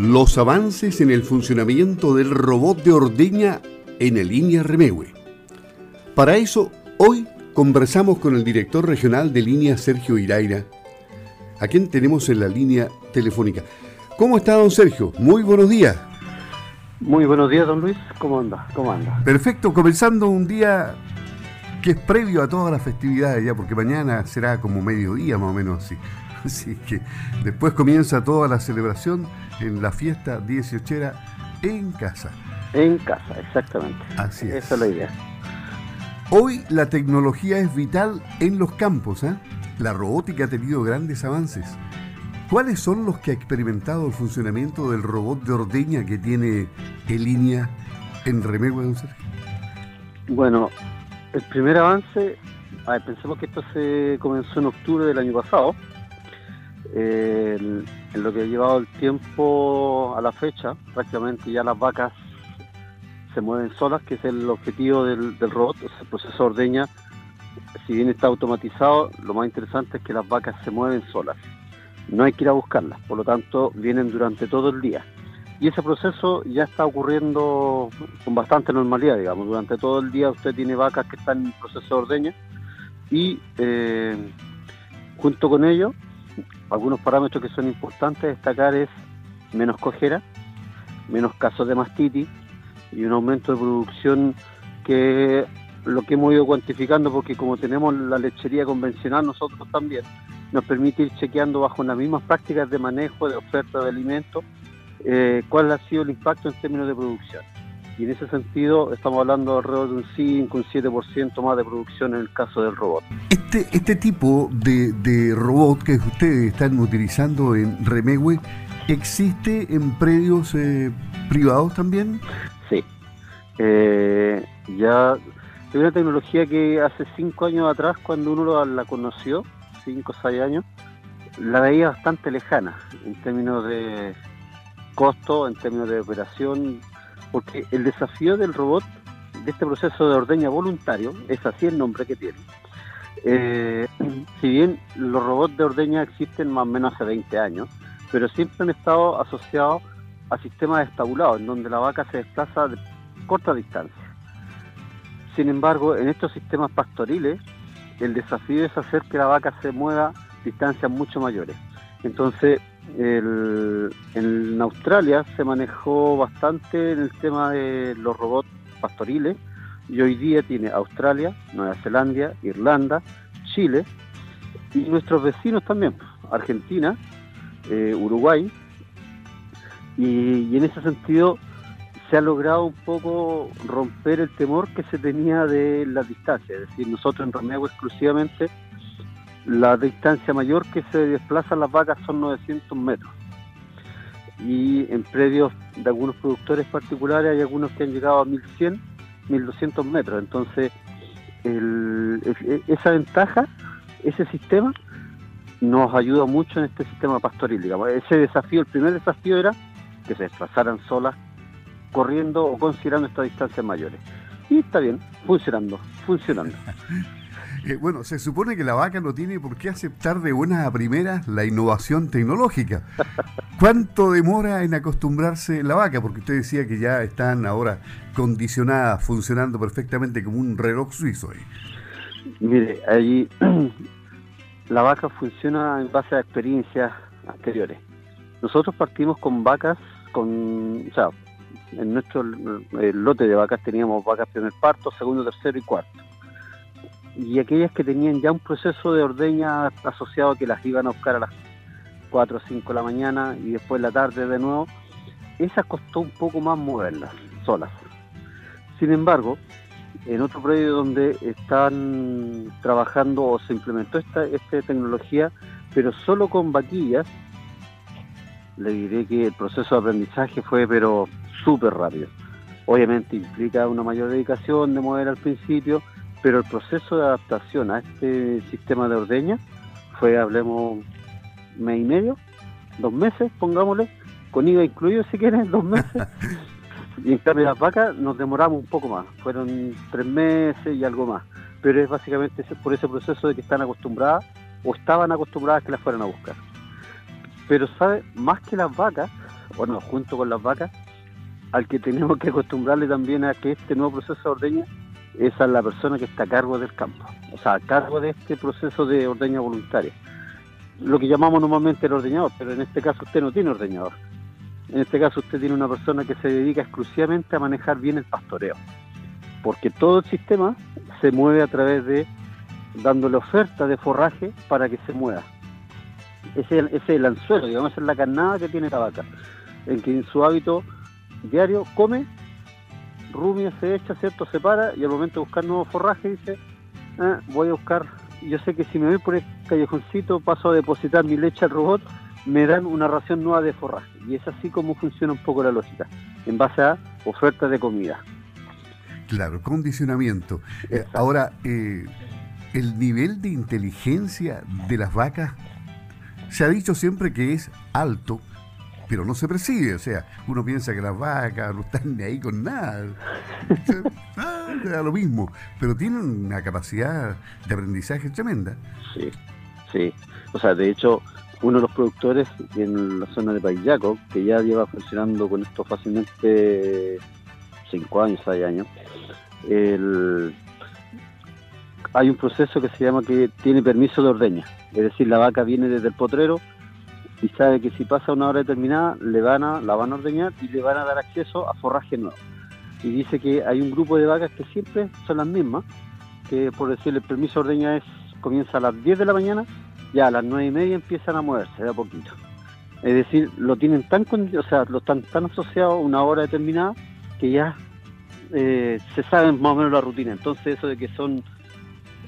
los avances en el funcionamiento del robot de ordeña en el línea Remegue. Para eso, hoy conversamos con el director regional de línea Sergio Iraira, a quien tenemos en la línea telefónica. ¿Cómo está, don Sergio? Muy buenos días. Muy buenos días, don Luis. ¿Cómo anda? ¿Cómo anda? Perfecto, comenzando un día que es previo a todas las festividades ya, porque mañana será como mediodía más o menos así. Así que después comienza toda la celebración en la fiesta 18 en casa. En casa, exactamente. Así es. Esa es la idea. Hoy la tecnología es vital en los campos. ¿eh? La robótica ha tenido grandes avances. ¿Cuáles son los que ha experimentado el funcionamiento del robot de ordeña que tiene en línea en Remegua de Sergio? Bueno, el primer avance, a ver, pensemos que esto se comenzó en octubre del año pasado en lo que ha llevado el tiempo a la fecha, prácticamente ya las vacas se mueven solas, que es el objetivo del, robot, el proceso de ordeña, si bien está automatizado, lo más interesante es que las vacas se mueven solas, no hay que ir a buscarlas, por lo tanto vienen durante todo el día. Y ese proceso ya está ocurriendo con bastante normalidad, digamos, durante todo el día usted tiene vacas que están en proceso de ordeña y eh, junto con ello algunos parámetros que son importantes destacar es menos cojera, menos casos de mastitis y un aumento de producción que lo que hemos ido cuantificando porque como tenemos la lechería convencional nosotros también nos permite ir chequeando bajo las mismas prácticas de manejo, de oferta de alimentos, eh, cuál ha sido el impacto en términos de producción y en ese sentido estamos hablando alrededor de un 5, un 7% más de producción en el caso del robot. Este, este tipo de, robot que ustedes están utilizando en Remegue, ¿existe en predios eh, privados también? Sí. Eh, ya es una tecnología que hace 5 años atrás, cuando uno la conoció, 5 o 6 años, la veía bastante lejana en términos de costo, en términos de operación, porque el desafío del robot, de este proceso de ordeña voluntario, es así el nombre que tiene. Eh, si bien los robots de ordeña existen más o menos hace 20 años, pero siempre han estado asociados a sistemas estabulados, en donde la vaca se desplaza de corta distancia. Sin embargo, en estos sistemas pastoriles, el desafío es hacer que la vaca se mueva distancias mucho mayores. Entonces, en Australia se manejó bastante en el tema de los robots pastoriles y hoy día tiene Australia, Nueva Zelanda, Irlanda, Chile y nuestros vecinos también, Argentina, eh, Uruguay. Y, en ese sentido se ha logrado un poco romper el temor que se tenía de las distancias. Es decir, nosotros en Romeo exclusivamente la distancia mayor que se desplazan las vacas son 900 metros. Y en predios de algunos productores particulares hay algunos que han llegado a 1100, 1200 metros. Entonces, esa ventaja, ese sistema, nos ayuda mucho en este sistema pastoril. Ese desafío, el primer desafío era que se desplazaran solas, corriendo o considerando estas distancias mayores. Y está bien, funcionando, funcionando. Eh, bueno, se supone que la vaca no tiene por qué aceptar de buenas a primeras la innovación tecnológica. ¿Cuánto demora en acostumbrarse la vaca? Porque usted decía que ya están ahora condicionadas, funcionando perfectamente como un reloj suizo. Ahí. Mire, allí la vaca funciona en base a experiencias anteriores. Nosotros partimos con vacas, con, o sea, en nuestro lote de vacas teníamos vacas primer parto, segundo, tercero y cuarto y aquellas que tenían ya un proceso de ordeña asociado que las iban a buscar a las 4 o 5 de la mañana y después la tarde de nuevo, esas costó un poco más moverlas solas. Sin embargo, en otro predio donde están trabajando o se implementó esta, esta tecnología, pero solo con vaquillas, le diré que el proceso de aprendizaje fue pero súper rápido. Obviamente implica una mayor dedicación de mover al principio, pero el proceso de adaptación a este sistema de ordeña fue, hablemos, mes y medio, dos meses, pongámosle, con IVA incluido si quieren, dos meses. y en cambio las vacas nos demoramos un poco más, fueron tres meses y algo más. Pero es básicamente por ese proceso de que están acostumbradas o estaban acostumbradas que las fueran a buscar. Pero, ¿sabe? Más que las vacas, bueno, junto con las vacas, al que tenemos que acostumbrarle también a que este nuevo proceso de ordeña es a la persona que está a cargo del campo, o sea, a cargo de este proceso de ordeña voluntaria. Lo que llamamos normalmente el ordeñador, pero en este caso usted no tiene ordeñador. En este caso usted tiene una persona que se dedica exclusivamente a manejar bien el pastoreo, porque todo el sistema se mueve a través de dándole oferta de forraje para que se mueva. Ese, ese es el anzuelo, digamos, esa es la carnada que tiene la vaca, en que en su hábito diario come, rumia, se echa, ¿cierto? Se para y al momento de buscar nuevo forraje dice, ah, voy a buscar, yo sé que si me voy por el callejoncito paso a depositar mi leche al robot, me dan una ración nueva de forraje. Y es así como funciona un poco la lógica, en base a oferta de comida. Claro, condicionamiento. Eh, ahora, eh, el nivel de inteligencia de las vacas se ha dicho siempre que es alto, pero no se percibe. O sea, uno piensa que las vacas no están ni ahí con nada. ah, da lo mismo. Pero tienen una capacidad de aprendizaje tremenda. Sí, sí. O sea, de hecho, uno de los productores en la zona de Payaco, que ya lleva funcionando con esto fácilmente cinco años, seis años, hay un proceso que se llama que tiene permiso de ordeña. Es decir, la vaca viene desde el potrero y sabe que si pasa una hora determinada le van a, la van a ordeñar y le van a dar acceso a forraje nuevo. Y dice que hay un grupo de vacas que siempre son las mismas, que por decir el permiso de ordeña es, comienza a las 10 de la mañana, ya a las 9 y media empiezan a moverse de a poquito. Es decir, lo tienen tan, o sea, lo están tan asociado a una hora determinada que ya eh, se saben más o menos la rutina. Entonces eso de que son,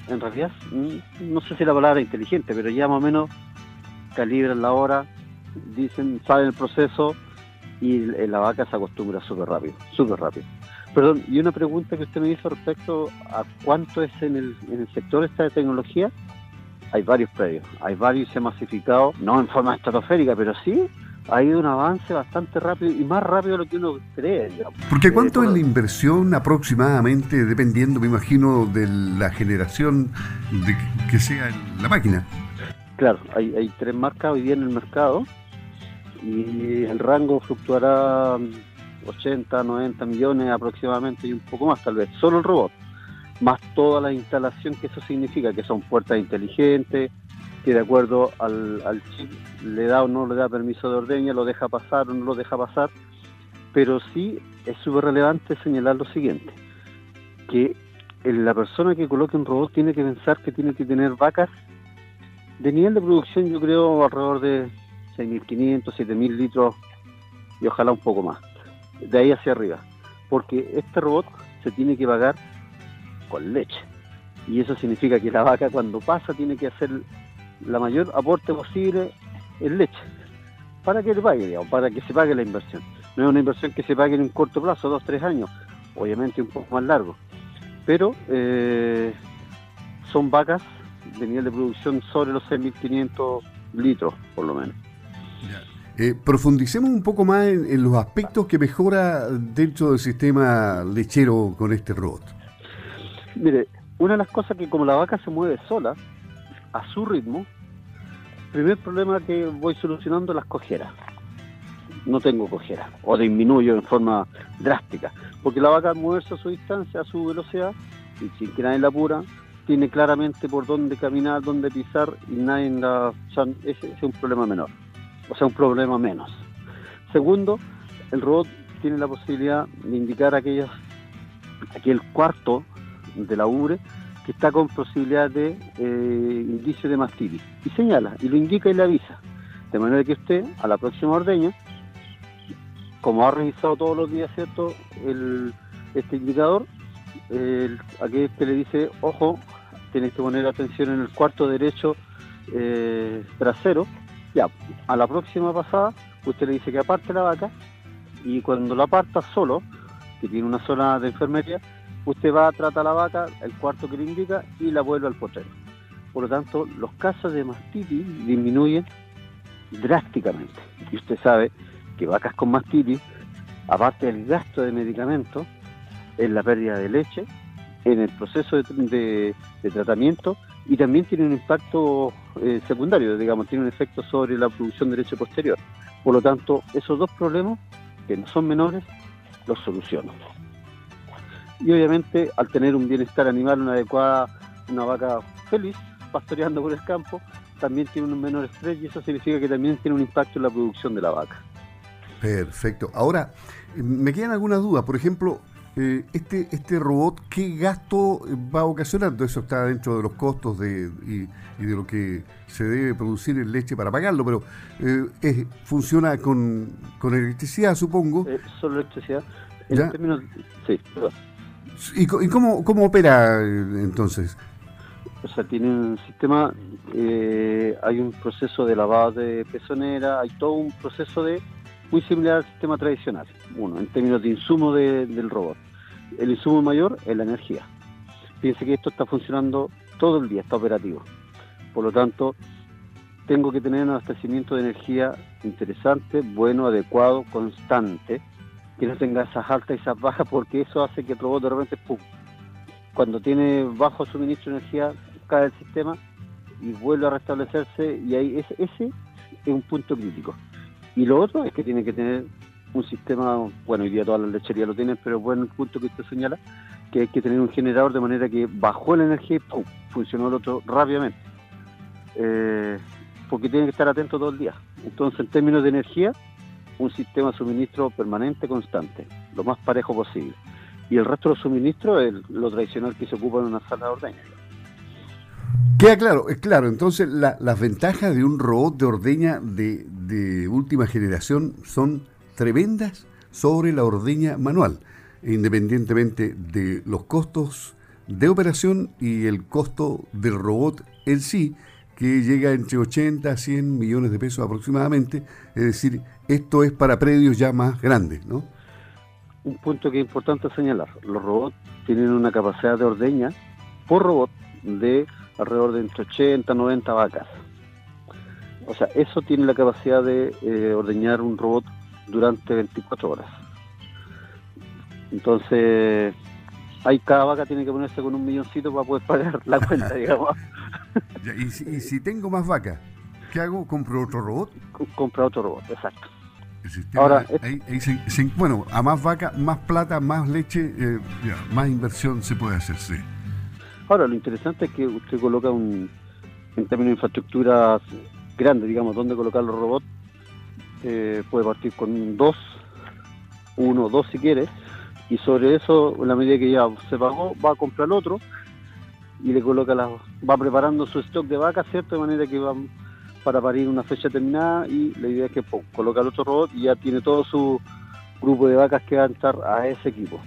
en realidad, mm, no sé si la palabra es inteligente, pero ya más o menos calibran la hora, dicen, saben el proceso y la vaca se acostumbra súper rápido, súper rápido. Perdón, y una pregunta que usted me hizo respecto a cuánto es en el, en el sector esta de tecnología. Hay varios predios, hay varios se han masificado, no en forma estratosférica, pero sí ha ido un avance bastante rápido y más rápido de lo que uno cree. Porque ¿cuánto eh, es la inversión aproximadamente, dependiendo, me imagino, de la generación de que sea la máquina? Claro, hay, tres marcas hoy día en el mercado y el rango fluctuará 80, 90 millones aproximadamente y un poco más tal vez, solo el robot, más toda la instalación que eso significa, que son puertas inteligentes, que de acuerdo al, chip le da o no le da permiso de ordeña, lo deja pasar o no lo deja pasar, pero sí es súper relevante señalar lo siguiente, que la persona que coloque un robot tiene que pensar que tiene que tener vacas de nivel de producción yo creo alrededor de 6.500, 7.000 litros y ojalá un poco más, de ahí hacia arriba, porque este robot se tiene que pagar con leche. Y eso significa que la vaca cuando pasa tiene que hacer la mayor aporte posible en leche para que le pague, digamos, para que se pague la inversión. No es una inversión que se pague en un corto plazo, dos, tres años, obviamente un poco más largo, pero eh, son vacas de nivel de producción sobre los 6.500 litros, por lo menos. Eh, profundicemos un poco más en, los aspectos que mejora dentro del sistema lechero con este robot. Mire, una de las cosas que como la vaca se mueve sola, a su ritmo, el primer problema que voy solucionando las cojeras. No tengo cojeras, o disminuyo en forma drástica, porque la vaca al moverse a su distancia, a su velocidad, y sin que nadie la apura, tiene claramente por dónde caminar, dónde pisar y nadie la... Ese, es un problema menor, o sea, un problema menos. Segundo, el robot tiene la posibilidad de indicar aquellos, aquel cuarto de la ubre que está con posibilidad de eh, indicio de mastitis y señala y lo indica y le avisa. De manera que usted a la próxima ordeña, como ha revisado todos los días, ¿cierto? Este indicador, el, aquel que le dice, ojo, tienes que poner atención en el cuarto derecho eh, trasero. Ya, a la próxima pasada, usted le dice que aparte la vaca y cuando la aparta solo, que tiene una zona de enfermería, usted va, a tratar la vaca, el cuarto que le indica y la vuelve al potrero. Por lo tanto, los casos de mastitis disminuyen drásticamente. Y usted sabe que vacas con mastitis, aparte del gasto de medicamentos, es la pérdida de leche, en el proceso de, tratamiento y también tiene un impacto eh, secundario, digamos, tiene un efecto sobre la producción de leche posterior. Por lo tanto, esos dos problemas, que no son menores, los soluciono. Y obviamente, al tener un bienestar animal, una adecuada, una vaca feliz, pastoreando por el campo, también tiene un menor estrés y eso significa que también tiene un impacto en la producción de la vaca. Perfecto. Ahora, me quedan algunas dudas. Por ejemplo, eh, este, este robot, ¿qué gasto va ocasionando? Eso está dentro de los costos de, y, de lo que se debe producir en leche para pagarlo, pero eh, funciona con, con, electricidad, supongo. Eh, solo electricidad. En términos, sí, ¿Y, ¿Y, cómo, cómo opera entonces? O sea, tiene un sistema, eh, hay un proceso de lavado de pezonera, hay todo un proceso de muy similar al sistema tradicional. Uno, en términos de insumo del robot. El insumo mayor es la energía. Fíjense que esto está funcionando todo el día, está operativo. Por lo tanto, tengo que tener un abastecimiento de energía interesante, bueno, adecuado, constante, que no tenga esas altas y esas bajas, porque eso hace que el robot de repente, ¡pum! cuando tiene bajo suministro de energía, cae el sistema y vuelve a restablecerse, y ahí ese, ese es un punto crítico. Y lo otro es que tiene que tener un sistema, bueno, hoy día todas las lecherías lo tienen, pero bueno, el punto que usted señala, que hay que tener un generador de manera que bajó la energía y ¡pum! funcionó el otro rápidamente. Eh, porque tiene que estar atento todo el día. Entonces, en términos de energía, un sistema de suministro permanente, constante, lo más parejo posible. Y el resto de los suministros es lo tradicional que se ocupa en una sala de ordeña. Queda claro, es claro. Entonces, las ventajas de un robot de ordeña de, de última generación son tremendas sobre la ordeña manual, independientemente de los costos de operación y el costo del robot en sí, que llega entre 80 a 100 millones de pesos aproximadamente. Es decir, esto es para predios ya más grandes, ¿no? Un punto que es importante señalar, los robots tienen una capacidad de ordeña por robot de alrededor de entre 80 90 vacas. O sea, eso tiene la capacidad de eh, ordeñar un robot durante 24 horas. Entonces, hay cada vaca tiene que ponerse con un milloncito para poder pagar la cuenta, digamos. ¿Y si, tengo más vacas, qué hago? ¿Compro otro robot? Compra otro robot, exacto. Ahora, bueno, a más vaca, más plata, más leche, eh, más inversión se puede hacer, sí. Ahora, lo interesante es que usted coloca un, en términos de infraestructura grande, digamos, donde colocar los robots, eh, puede partir con dos, uno, dos si quiere, y sobre eso, en la medida que ya se pagó, va a comprar otro y le coloca las, va preparando su stock de vacas, ¿cierto? De manera que va para parir una fecha determinada y la idea es que coloca el otro robot y ya tiene todo su grupo de vacas que va a entrar a ese equipo.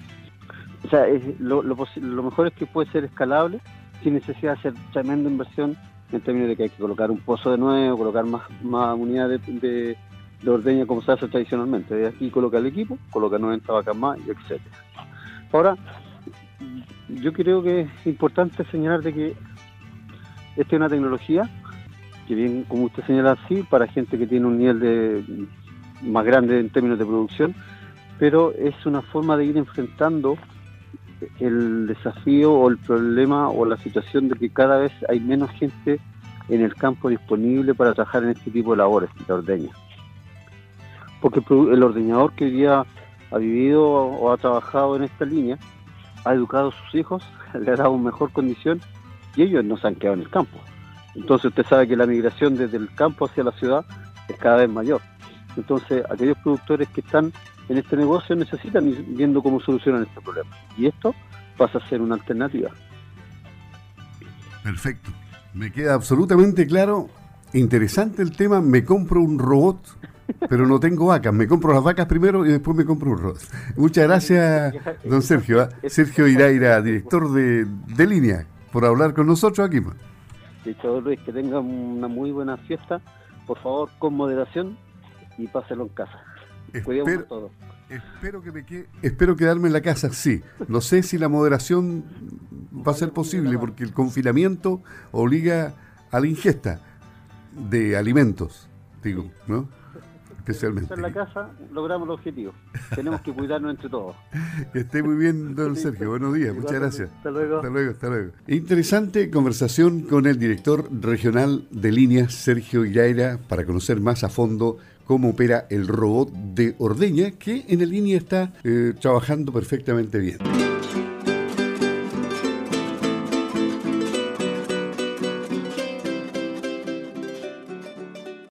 O sea, lo, lo, mejor es que puede ser escalable sin necesidad de hacer tremenda inversión en términos de que hay que colocar un pozo de nuevo, colocar más, unidades de, de ordeña como se hace tradicionalmente. De aquí coloca el equipo, coloca 90 vacas más, y etcétera. Ahora, yo creo que es importante señalar de que esta es una tecnología que bien, como usted señala así, para gente que tiene un nivel de más grande en términos de producción, pero es una forma de ir enfrentando el desafío o el problema o la situación de que cada vez hay menos gente en el campo disponible para trabajar en este tipo de labores, de ordeña porque el ordeñador que hoy día ha vivido o ha trabajado en esta línea, ha educado a sus hijos, le ha dado mejor condición y ellos no se han quedado en el campo. Entonces usted sabe que la migración desde el campo hacia la ciudad es cada vez mayor. Entonces aquellos productores que están en este negocio necesitan ir viendo cómo solucionan este problema. Y esto pasa a ser una alternativa. Perfecto. Me queda absolutamente claro. Interesante el tema. Me compro un robot pero no tengo vacas. Me compro las vacas primero y después me compro un robot. Muchas gracias, don Sergio. ¿ah? Sergio Iraira, director de, línea, por hablar con nosotros aquí. Dicho Luis, que tengan una muy buena fiesta. Por favor, con moderación y páselo en casa. Espero, todo. Espero que me quede, espero quedarme en la casa, sí. No sé si la moderación va a ser posible porque el confinamiento obliga a la ingesta de alimentos, digo, ¿no? Especialmente. En la casa logramos el objetivo. Tenemos que cuidarnos entre todos. Que esté muy bien, don Sergio. Buenos días, muchas gracias. Hasta luego. Hasta luego, hasta luego. Interesante conversación con el director regional de líneas, Sergio Iraira, para conocer más a fondo cómo opera el robot de ordeña, que en la línea está eh, trabajando perfectamente bien.